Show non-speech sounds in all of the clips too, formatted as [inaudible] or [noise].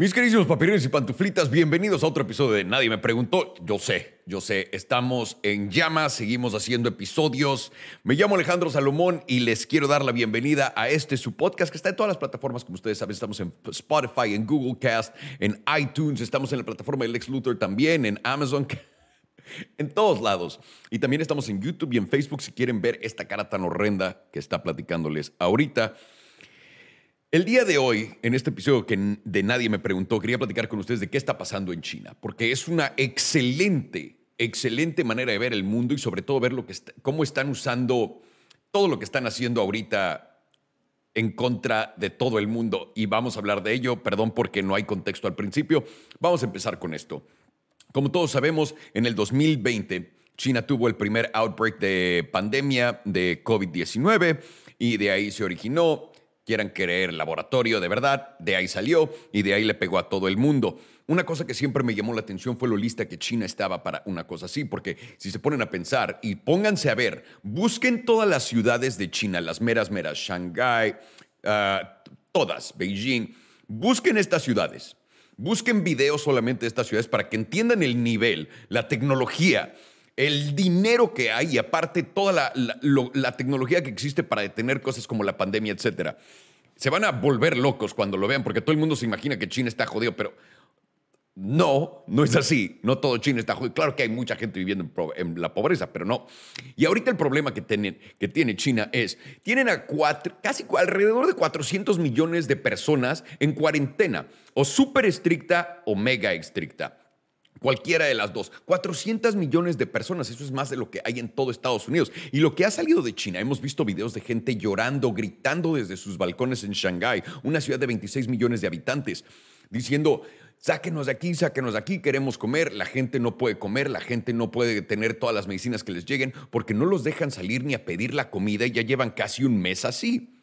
Mis queridos papirines y pantuflitas, bienvenidos a otro episodio de Nadie me preguntó. Yo sé, yo sé, estamos en llamas, seguimos haciendo episodios. Me llamo Alejandro Salomón y les quiero dar la bienvenida a este su podcast que está en todas las plataformas, como ustedes saben, estamos en Spotify, en Google Cast, en iTunes, estamos en la plataforma de Lex Luthor también, en Amazon. [laughs] En todos lados. Y también estamos en YouTube y en Facebook si quieren ver esta cara tan horrenda que está platicándoles ahorita. El día de hoy, en este episodio que de nadie me preguntó, quería platicar con ustedes de qué está pasando en China, porque es una excelente, excelente manera de ver el mundo y sobre todo ver lo que cómo están usando todo lo que están haciendo ahorita en contra de todo el mundo. Y vamos a hablar de ello, perdón porque no hay contexto al principio. Vamos a empezar con esto. Como todos sabemos, en el 2020 China tuvo el primer outbreak de pandemia de COVID-19 y de ahí se originó quieran creer, laboratorio de verdad, de ahí salió y de ahí le pegó a todo el mundo. Una cosa que siempre me llamó la atención fue lo lista que China estaba para una cosa así, porque si se ponen a pensar y pónganse a ver, busquen todas las ciudades de China, las meras meras, Shanghái, ah, todas, Beijing, busquen estas ciudades. Busquen videos solamente de estas ciudades para que entiendan el nivel, la tecnología, el dinero que hay y aparte toda la, tecnología que existe para detener cosas como la pandemia, etcétera. Se van a volver locos cuando lo vean, porque todo el mundo se imagina que China está jodido, pero no, no es así. No todo China está jodido. Claro que hay mucha gente viviendo en, la pobreza, pero no. Y ahorita el problema que, tiene, que tiene China es, tienen a casi alrededor de 400 millones de personas en cuarentena, o súper estricta o mega estricta. Cualquiera de las dos. 400 millones de personas, eso es más de lo que hay en todo Estados Unidos. Y lo que ha salido de China, hemos visto videos de gente llorando, gritando desde sus balcones en Shanghái, una ciudad de 26 millones de habitantes, diciendo, sáquenos de aquí, sáquenos de aquí, queremos comer, la gente no puede comer, la gente no puede tener todas las medicinas que les lleguen porque no los dejan salir ni a pedir la comida y ya llevan casi un mes así.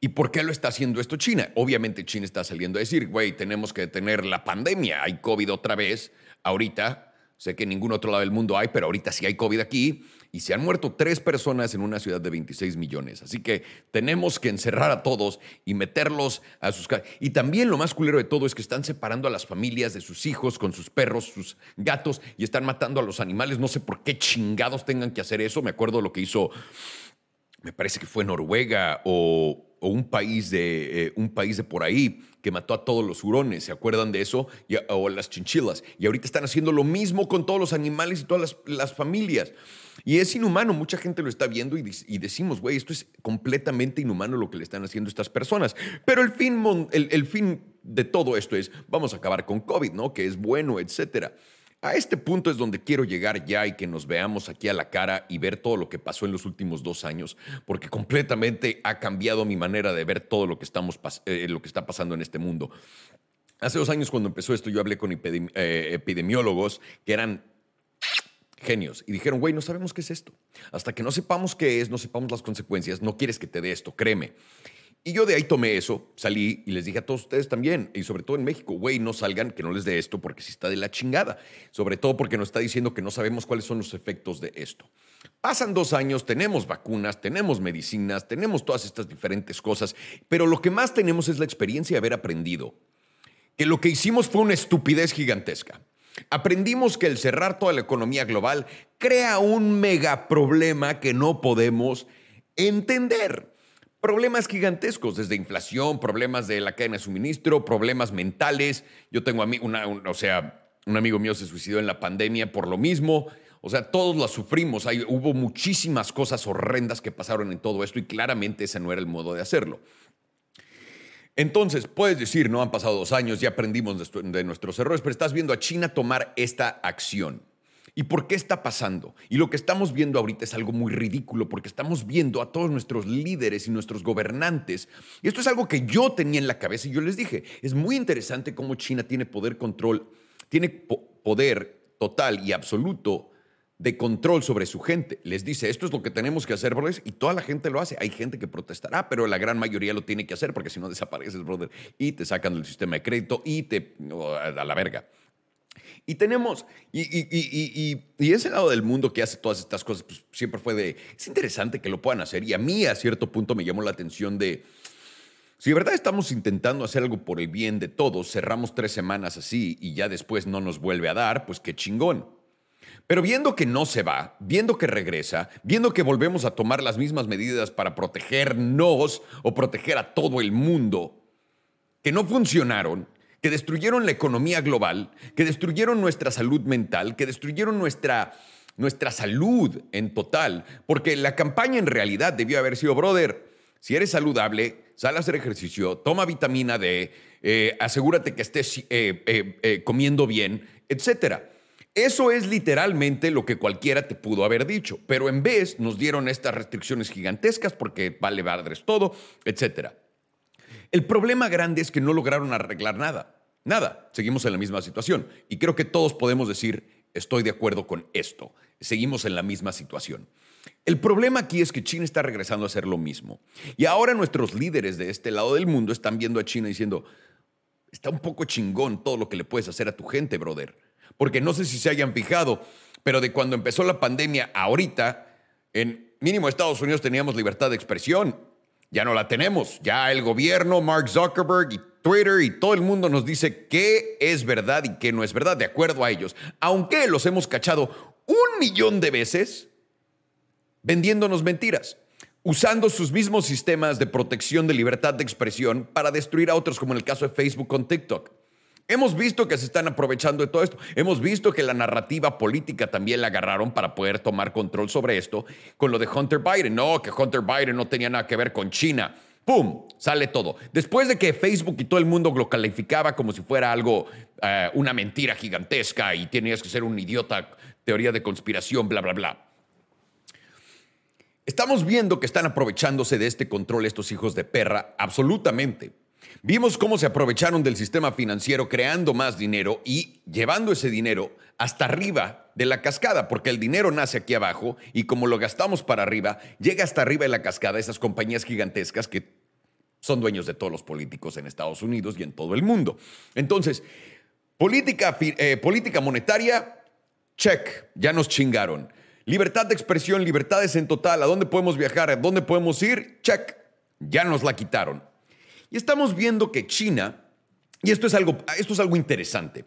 ¿Y por qué lo está haciendo esto China? Obviamente China está saliendo a decir, güey, tenemos que detener la pandemia, hay COVID otra vez, ahorita, sé que en ningún otro lado del mundo hay, pero ahorita sí hay COVID aquí, y se han muerto tres personas en una ciudad de 26 millones. Así que tenemos que encerrar a todos y meterlos a sus casas. Y también lo más culero de todo es que están separando a las familias de sus hijos con sus perros, sus gatos, y están matando a los animales. No sé por qué chingados tengan que hacer eso. Me acuerdo lo que hizo, me parece que fue Noruega o o un país, de, eh, un país de por ahí que mató a todos los hurones, ¿se acuerdan de eso? o las chinchilas. Y ahorita están haciendo lo mismo con todos los animales y todas las, familias. Y es inhumano, mucha gente lo está viendo y, decimos, güey, esto es completamente inhumano lo que le están haciendo estas personas. Pero el fin, el fin de todo esto es, vamos a acabar con COVID, ¿no? Que es bueno, etcétera. A este punto es donde quiero llegar ya y que nos veamos aquí a la cara y ver todo lo que pasó en los últimos dos años, porque completamente ha cambiado mi manera de ver todo lo que, estamos, eh, lo que está pasando en este mundo. Hace dos años cuando empezó esto yo hablé con eh, epidemiólogos que eran genios y dijeron, güey, no sabemos qué es esto. Hasta que no sepamos qué es, no sepamos las consecuencias, no quieres que te dé esto, créeme. Y yo de ahí tomé eso, salí y les dije a todos ustedes también, y sobre todo en México, güey, no salgan, que no les dé esto porque si está de la chingada. Sobre todo porque nos está diciendo que no sabemos cuáles son los efectos de esto. Pasan dos años, tenemos vacunas, tenemos medicinas, tenemos todas estas diferentes cosas, pero lo que más tenemos es la experiencia de haber aprendido que lo que hicimos fue una estupidez gigantesca. Aprendimos que el cerrar toda la economía global crea un mega problema que no podemos entender problemas gigantescos, desde inflación, problemas de la cadena de suministro, problemas mentales. Yo tengo a mí, una, o sea, un amigo mío se suicidó en la pandemia por lo mismo. O sea, todos la sufrimos. Hay, hubo muchísimas cosas horrendas que pasaron en todo esto y claramente ese no era el modo de hacerlo. Entonces, puedes decir, no han pasado dos años, ya aprendimos de nuestros errores, pero estás viendo a China tomar esta acción. ¿Y por qué está pasando? Y lo que estamos viendo ahorita es algo muy ridículo porque estamos viendo a todos nuestros líderes y nuestros gobernantes. Y esto es algo que yo tenía en la cabeza y yo les dije, es muy interesante cómo China tiene poder control, tiene poder total y absoluto de control sobre su gente. Les dice, esto es lo que tenemos que hacer, brothers, y toda la gente lo hace. Hay gente que protestará, pero la gran mayoría lo tiene que hacer porque si no desapareces, brother, y te sacan del sistema de crédito y te a la verga. Y tenemos, y, y, y, ese lado del mundo que hace todas estas cosas, pues siempre fue de, es interesante que lo puedan hacer. Y a mí a cierto punto me llamó la atención de, Si de verdad estamos intentando hacer algo por el bien de todos, cerramos tres semanas así y ya después no nos vuelve a dar, pues qué chingón. Pero viendo que no se va, viendo que regresa, viendo que volvemos a tomar las mismas medidas para protegernos o proteger a todo el mundo, que no funcionaron, que destruyeron la economía global, que destruyeron nuestra salud mental, que destruyeron nuestra, nuestra salud en total, porque la campaña en realidad debió haber sido, brother, si eres saludable, sal a hacer ejercicio, toma vitamina D, eh, asegúrate que estés eh, eh, comiendo bien, etc. Eso es literalmente lo que cualquiera te pudo haber dicho, pero en vez nos dieron estas restricciones gigantescas porque vale madres todo, etc. El problema grande es que no lograron arreglar nada. Nada, seguimos en la misma situación. Y creo que todos podemos decir, estoy de acuerdo con esto. Seguimos en la misma situación. El problema aquí es que China está regresando a hacer lo mismo. Y ahora nuestros líderes de este lado del mundo están viendo a China diciendo, está un poco chingón todo lo que le puedes hacer a tu gente, brother. Porque no sé si se hayan fijado, pero de cuando empezó la pandemia ahorita, en mínimo Estados Unidos teníamos libertad de expresión. Ya no la tenemos. Ya el gobierno, Mark Zuckerberg y Twitter y todo el mundo nos dice qué es verdad y qué no es verdad, de acuerdo a ellos. Aunque los hemos cachado un millón de veces vendiéndonos mentiras, usando sus mismos sistemas de protección de libertad de expresión para destruir a otros, como en el caso de Facebook con TikTok. Hemos visto que se están aprovechando de todo esto. Hemos visto que la narrativa política también la agarraron para poder tomar control sobre esto con lo de Hunter Biden. No, que Hunter Biden no tenía nada que ver con China. ¡Pum! Sale todo. Después de que Facebook y todo el mundo lo calificaba como si fuera algo, eh, una mentira gigantesca y tenías que ser un idiota, teoría de conspiración, bla, bla, bla. Estamos viendo que están aprovechándose de este control estos hijos de perra, absolutamente. Vimos cómo se aprovecharon del sistema financiero creando más dinero y llevando ese dinero hasta arriba de la cascada, porque el dinero nace aquí abajo y como lo gastamos para arriba, llega hasta arriba de la cascada esas compañías gigantescas que son dueños de todos los políticos en Estados Unidos y en todo el mundo. Entonces, política, eh, política monetaria, check, ya nos chingaron. Libertad de expresión, libertades en total, ¿a dónde podemos viajar? ¿A dónde podemos ir? Check, ya nos la quitaron. Y estamos viendo que China, y esto es algo, esto es algo interesante,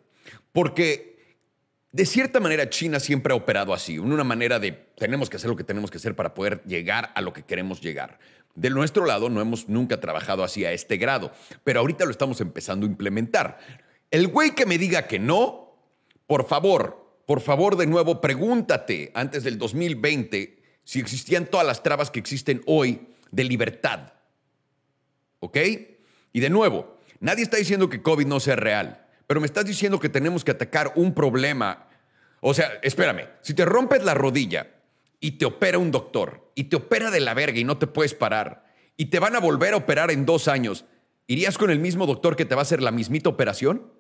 porque de cierta manera China siempre ha operado así, en una manera de tenemos que hacer lo que tenemos que hacer para poder llegar a lo que queremos llegar. De nuestro lado no hemos nunca trabajado así a este grado, pero ahorita lo estamos empezando a implementar. El güey que me diga que no, por favor, por favor, de nuevo, pregúntate antes del 2020 si existían todas las trabas que existen hoy de libertad. ¿Ok? Y de nuevo, nadie está diciendo que COVID no sea real, pero me estás diciendo que tenemos que atacar un problema. O sea, espérame, si te rompes la rodilla y te opera un doctor y te opera de la verga y no te puedes parar y te van a volver a operar en dos años, ¿irías con el mismo doctor que te va a hacer la mismita operación?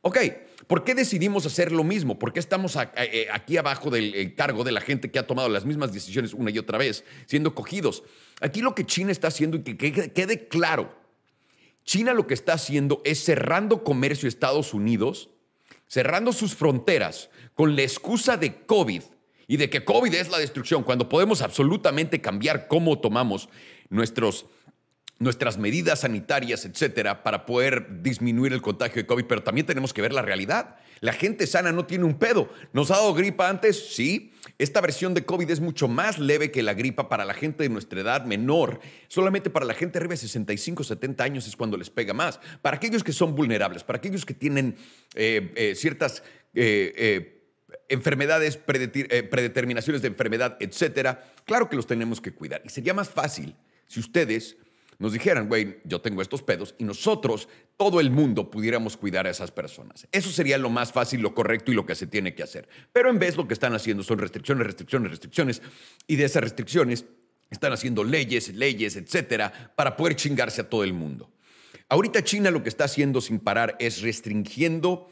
Ok, ¿por qué decidimos hacer lo mismo? ¿Por qué estamos eh, aquí abajo del cargo de la gente que ha tomado las mismas decisiones una y otra vez, siendo cogidos? Aquí lo que China está haciendo, y que quede claro, China lo que está haciendo es cerrando comercio a Estados Unidos, cerrando sus fronteras con la excusa de COVID y de que COVID es la destrucción, cuando podemos absolutamente cambiar cómo tomamos nuestros nuestras medidas sanitarias, etcétera, para poder disminuir el contagio de COVID, pero también tenemos que ver la realidad. La gente sana no tiene un pedo. ¿Nos ha dado gripa antes? Sí. Esta versión de COVID es mucho más leve que la gripa para la gente de nuestra edad menor. Solamente para la gente arriba de 65, 70 años es cuando les pega más. Para aquellos que son vulnerables, para aquellos que tienen eh, eh, ciertas eh, enfermedades, predeterminaciones de enfermedad, etcétera, claro que los tenemos que cuidar. Y sería más fácil si ustedes nos dijeran, güey, yo tengo estos pedos y nosotros, todo el mundo, pudiéramos cuidar a esas personas. Eso sería lo más fácil, lo correcto y lo que se tiene que hacer. Pero en vez lo que están haciendo son restricciones, restricciones, restricciones y de esas restricciones están haciendo leyes, leyes, etcétera, para poder chingarse a todo el mundo. Ahorita China lo que está haciendo sin parar es restringiendo,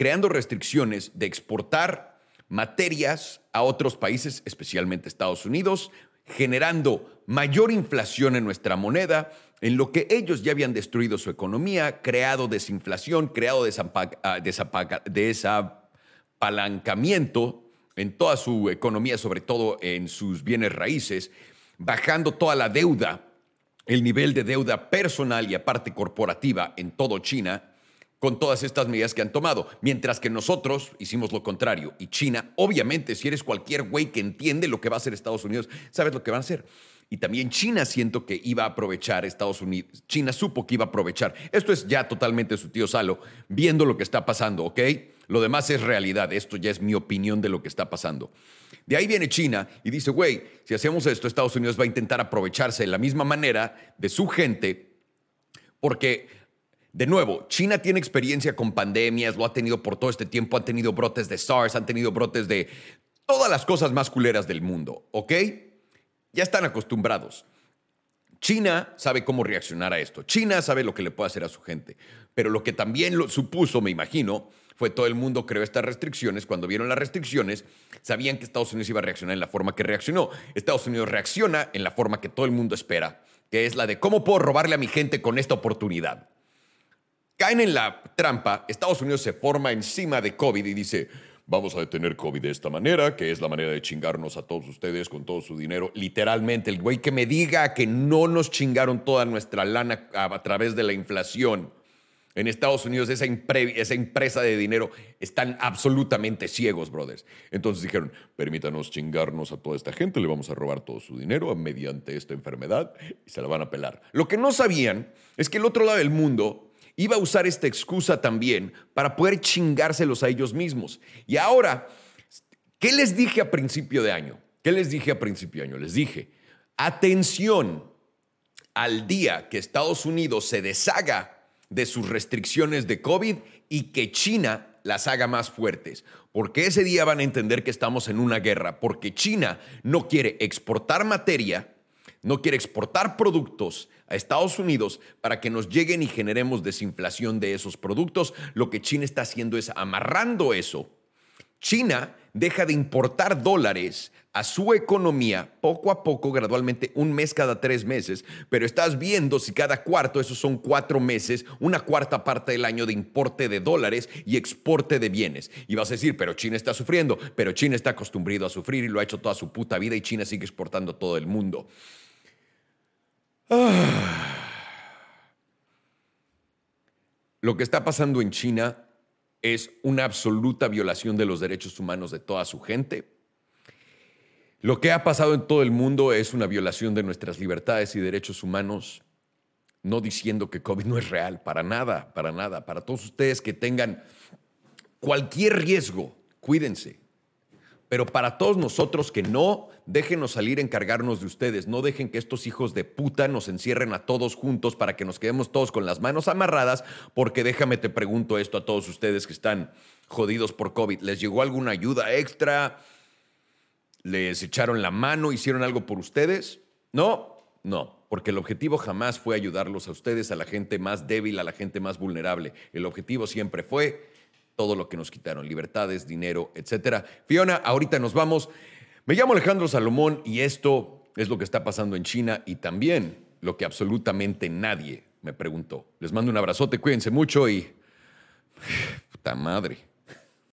creando restricciones de exportar materias a otros países, especialmente Estados Unidos, generando mayor inflación en nuestra moneda, en lo que ellos ya habían destruido su economía, creado desinflación, creado ah, desapalancamiento en toda su economía, sobre todo en sus bienes raíces, bajando toda la deuda el nivel de deuda personal y aparte corporativa en todo China con todas estas medidas que han tomado, mientras que nosotros hicimos lo contrario. Y China, obviamente, si eres cualquier güey que entiende lo que va a hacer Estados Unidos, sabes lo que van a hacer. Y también China siento que iba a aprovechar Estados Unidos. China supo que iba a aprovechar. Esto es ya totalmente su tío Salo, viendo lo que está pasando, ¿ok? Lo demás es realidad. Esto ya es mi opinión de lo que está pasando. De ahí viene China y dice, güey, si hacemos esto, Estados Unidos va a intentar aprovecharse de la misma manera de su gente, porque de nuevo, China tiene experiencia con pandemias, lo ha tenido por todo este tiempo, han tenido brotes de SARS, han tenido brotes de todas las cosas más culeras del mundo, ¿ok? Ya están acostumbrados. China sabe cómo reaccionar a esto. China sabe lo que le puede hacer a su gente. Pero lo que también lo supuso, me imagino, fue todo el mundo creó estas restricciones. Cuando vieron las restricciones, sabían que Estados Unidos iba a reaccionar en la forma que reaccionó. Estados Unidos reacciona en la forma que todo el mundo espera, que es la de cómo puedo robarle a mi gente con esta oportunidad caen en la trampa, Estados Unidos se forma encima de COVID y dice, vamos a detener COVID de esta manera, que es la manera de chingarnos a todos ustedes con todo su dinero. Literalmente, el güey que me diga que no nos chingaron toda nuestra lana a, través de la inflación. En Estados Unidos esa, esa, empresa de dinero están absolutamente ciegos, brothers. Entonces dijeron, permítanos chingarnos a toda esta gente, le vamos a robar todo su dinero mediante esta enfermedad y se la van a pelar. Lo que no sabían es que el otro lado del mundo iba a usar esta excusa también para poder chingárselos a ellos mismos. Y ahora, ¿qué les dije a principio de año? ¿Qué les dije a principio de año? Les dije, atención al día que Estados Unidos se deshaga de sus restricciones de COVID y que China las haga más fuertes, porque ese día van a entender que estamos en una guerra, porque China no quiere exportar materia, no quiere exportar productos, a Estados Unidos para que nos lleguen y generemos desinflación de esos productos. Lo que China está haciendo es amarrando eso. China deja de importar dólares a su economía poco a poco, gradualmente, un mes cada tres meses, pero estás viendo si cada cuarto, esos son cuatro meses, una cuarta parte del año de importe de dólares y exporte de bienes. Y vas a decir, pero China está sufriendo, pero China está acostumbrado a sufrir y lo ha hecho toda su puta vida y China sigue exportando a todo el mundo. [sighs] Lo que está pasando en China es una absoluta violación de los derechos humanos de toda su gente. Lo que ha pasado en todo el mundo es una violación de nuestras libertades y derechos humanos, no diciendo que COVID no es real, para nada, para nada. Para todos ustedes que tengan cualquier riesgo, cuídense. Pero para todos nosotros que no, déjenos salir a encargarnos de ustedes. No dejen que estos hijos de puta nos encierren a todos juntos para que nos quedemos todos con las manos amarradas, porque déjame te pregunto esto a todos ustedes que están jodidos por COVID. ¿Les llegó alguna ayuda extra? ¿Les echaron la mano? ¿Hicieron algo por ustedes? No, no, porque el objetivo jamás fue ayudarlos a ustedes, a la gente más débil, a la gente más vulnerable. El objetivo siempre fue todo lo que nos quitaron, libertades, dinero, etcétera. Fiona, ahorita nos vamos. Me llamo Alejandro Salomón y esto es lo que está pasando en China y también lo que absolutamente nadie me preguntó. Les mando un abrazote, cuídense mucho y... [sighs] Puta madre.